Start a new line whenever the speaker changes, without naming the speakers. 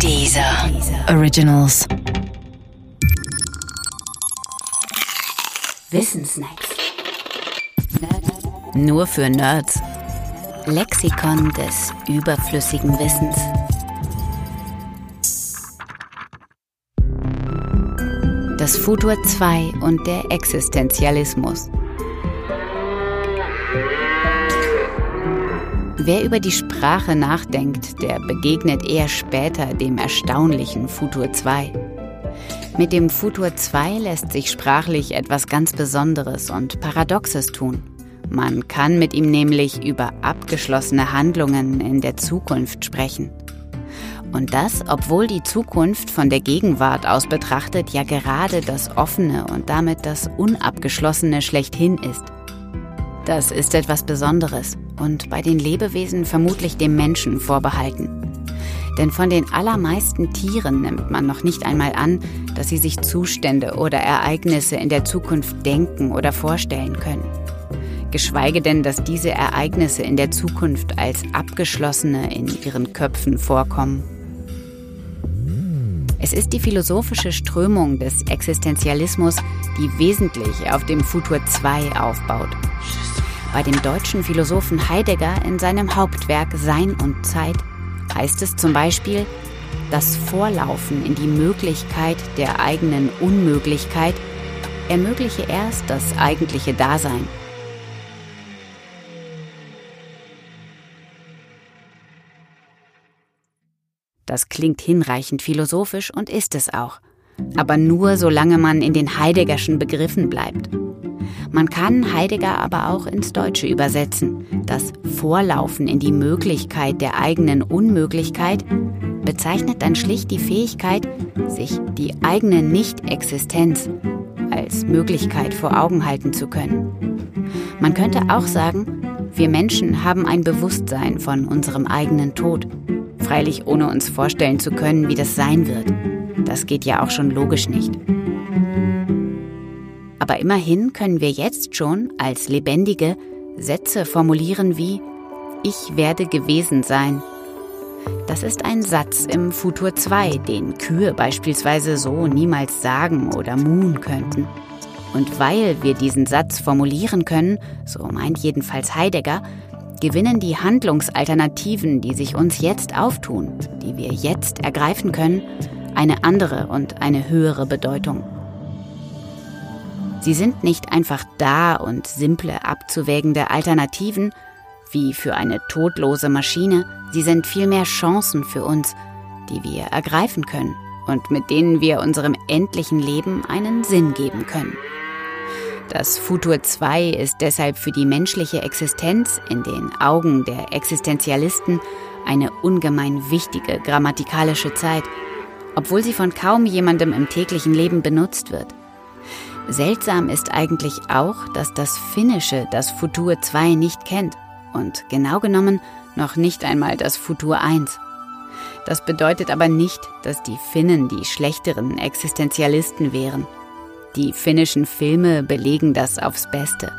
Dieser Originals.
Wissensnacks. Nur für Nerds. Lexikon des überflüssigen Wissens. Das Futur 2 und der Existenzialismus. Wer über die Sprache nachdenkt, der begegnet eher später dem erstaunlichen Futur 2. Mit dem Futur 2 lässt sich sprachlich etwas ganz Besonderes und Paradoxes tun. Man kann mit ihm nämlich über abgeschlossene Handlungen in der Zukunft sprechen. Und das, obwohl die Zukunft von der Gegenwart aus betrachtet ja gerade das Offene und damit das Unabgeschlossene schlechthin ist. Das ist etwas Besonderes und bei den Lebewesen vermutlich dem Menschen vorbehalten. Denn von den allermeisten Tieren nimmt man noch nicht einmal an, dass sie sich Zustände oder Ereignisse in der Zukunft denken oder vorstellen können. Geschweige denn, dass diese Ereignisse in der Zukunft als abgeschlossene in ihren Köpfen vorkommen. Es ist die philosophische Strömung des Existenzialismus, die wesentlich auf dem Futur 2 aufbaut bei dem deutschen Philosophen Heidegger in seinem Hauptwerk Sein und Zeit heißt es zum Beispiel, das Vorlaufen in die Möglichkeit der eigenen Unmöglichkeit ermögliche erst das eigentliche Dasein. Das klingt hinreichend philosophisch und ist es auch, aber nur solange man in den Heideggerschen Begriffen bleibt. Man kann Heidegger aber auch ins Deutsche übersetzen. Das Vorlaufen in die Möglichkeit der eigenen Unmöglichkeit bezeichnet dann schlicht die Fähigkeit, sich die eigene Nicht-Existenz als Möglichkeit vor Augen halten zu können. Man könnte auch sagen, wir Menschen haben ein Bewusstsein von unserem eigenen Tod, freilich ohne uns vorstellen zu können, wie das sein wird. Das geht ja auch schon logisch nicht. Aber immerhin können wir jetzt schon als Lebendige Sätze formulieren wie Ich werde gewesen sein. Das ist ein Satz im Futur 2, den Kühe beispielsweise so niemals sagen oder muhen könnten. Und weil wir diesen Satz formulieren können, so meint jedenfalls Heidegger, gewinnen die Handlungsalternativen, die sich uns jetzt auftun, die wir jetzt ergreifen können, eine andere und eine höhere Bedeutung. Sie sind nicht einfach da und simple abzuwägende Alternativen, wie für eine todlose Maschine, sie sind vielmehr Chancen für uns, die wir ergreifen können und mit denen wir unserem endlichen Leben einen Sinn geben können. Das Futur 2 ist deshalb für die menschliche Existenz in den Augen der Existenzialisten eine ungemein wichtige grammatikalische Zeit, obwohl sie von kaum jemandem im täglichen Leben benutzt wird. Seltsam ist eigentlich auch, dass das Finnische das Futur 2 nicht kennt und genau genommen noch nicht einmal das Futur 1. Das bedeutet aber nicht, dass die Finnen die schlechteren Existenzialisten wären. Die finnischen Filme belegen das aufs Beste.